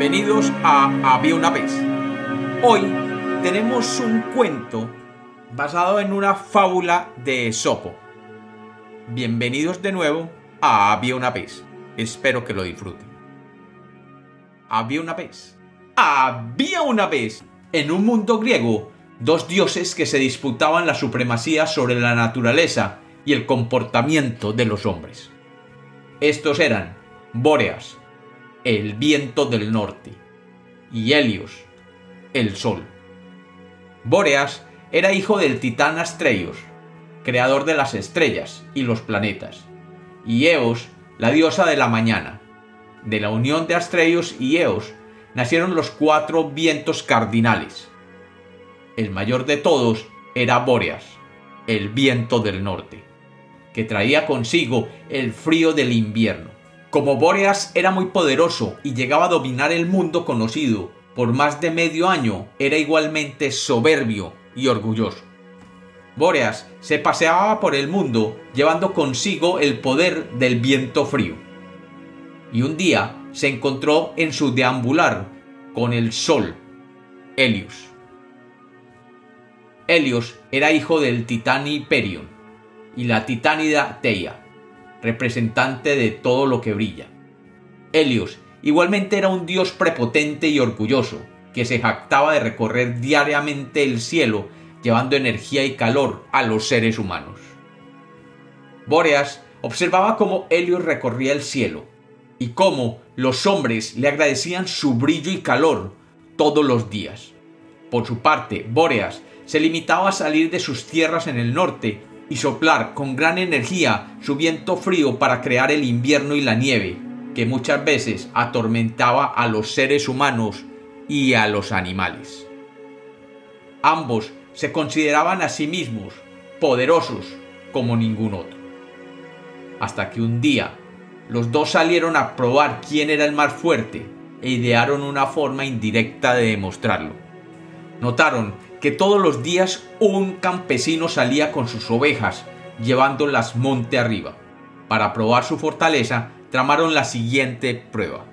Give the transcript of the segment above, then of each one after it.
Bienvenidos a Había una vez. Hoy tenemos un cuento basado en una fábula de Esopo. Bienvenidos de nuevo a Había una vez. Espero que lo disfruten. Había una vez. Había una vez en un mundo griego dos dioses que se disputaban la supremacía sobre la naturaleza y el comportamiento de los hombres. Estos eran Bóreas, el viento del norte, y Helios, el sol. Bóreas era hijo del titán Astreios, creador de las estrellas y los planetas, y Eos, la diosa de la mañana. De la unión de Astreios y Eos nacieron los cuatro vientos cardinales. El mayor de todos era Bóreas, el viento del norte, que traía consigo el frío del invierno. Como Bóreas era muy poderoso y llegaba a dominar el mundo conocido por más de medio año, era igualmente soberbio y orgulloso. Bóreas se paseaba por el mundo llevando consigo el poder del viento frío. Y un día se encontró en su deambular con el sol, Helios. Helios era hijo del titán Hyperion y la titánida Teia representante de todo lo que brilla. Helios igualmente era un dios prepotente y orgulloso, que se jactaba de recorrer diariamente el cielo llevando energía y calor a los seres humanos. Bóreas observaba cómo Helios recorría el cielo y cómo los hombres le agradecían su brillo y calor todos los días. Por su parte, Bóreas se limitaba a salir de sus tierras en el norte y soplar con gran energía su viento frío para crear el invierno y la nieve, que muchas veces atormentaba a los seres humanos y a los animales. Ambos se consideraban a sí mismos poderosos como ningún otro. Hasta que un día los dos salieron a probar quién era el más fuerte e idearon una forma indirecta de demostrarlo. Notaron que todos los días un campesino salía con sus ovejas, llevándolas monte arriba. Para probar su fortaleza, tramaron la siguiente prueba.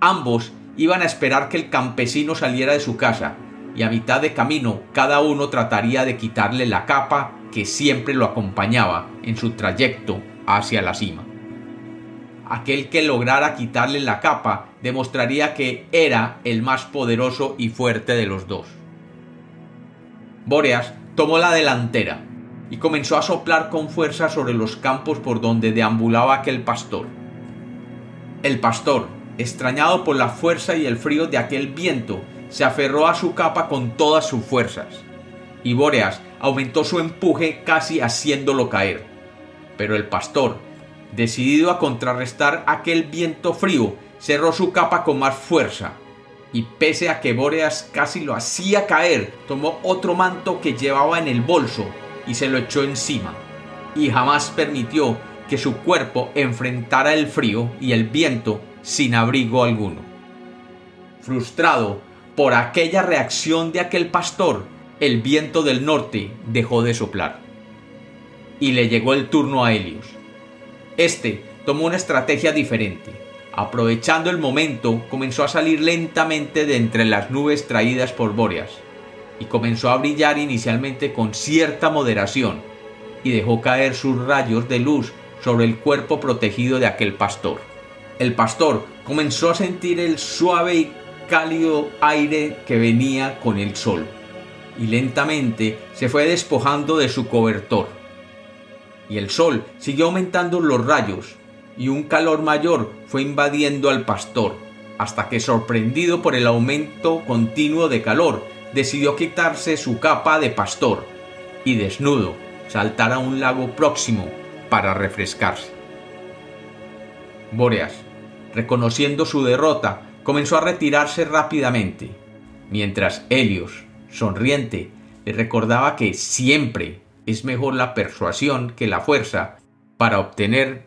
Ambos iban a esperar que el campesino saliera de su casa, y a mitad de camino cada uno trataría de quitarle la capa que siempre lo acompañaba en su trayecto hacia la cima. Aquel que lograra quitarle la capa demostraría que era el más poderoso y fuerte de los dos. Bóreas tomó la delantera y comenzó a soplar con fuerza sobre los campos por donde deambulaba aquel pastor. El pastor, extrañado por la fuerza y el frío de aquel viento, se aferró a su capa con todas sus fuerzas, y Bóreas aumentó su empuje casi haciéndolo caer. Pero el pastor, decidido a contrarrestar aquel viento frío, cerró su capa con más fuerza, y pese a que Bóreas casi lo hacía caer, tomó otro manto que llevaba en el bolso y se lo echó encima, y jamás permitió que su cuerpo enfrentara el frío y el viento sin abrigo alguno. Frustrado por aquella reacción de aquel pastor, el viento del norte dejó de soplar. Y le llegó el turno a Helios. Este tomó una estrategia diferente Aprovechando el momento, comenzó a salir lentamente de entre las nubes traídas por Bóreas, y comenzó a brillar inicialmente con cierta moderación, y dejó caer sus rayos de luz sobre el cuerpo protegido de aquel pastor. El pastor comenzó a sentir el suave y cálido aire que venía con el sol, y lentamente se fue despojando de su cobertor. Y el sol siguió aumentando los rayos, y un calor mayor fue invadiendo al pastor, hasta que sorprendido por el aumento continuo de calor, decidió quitarse su capa de pastor y desnudo saltar a un lago próximo para refrescarse. Bóreas, reconociendo su derrota, comenzó a retirarse rápidamente, mientras Helios, sonriente, le recordaba que siempre es mejor la persuasión que la fuerza para obtener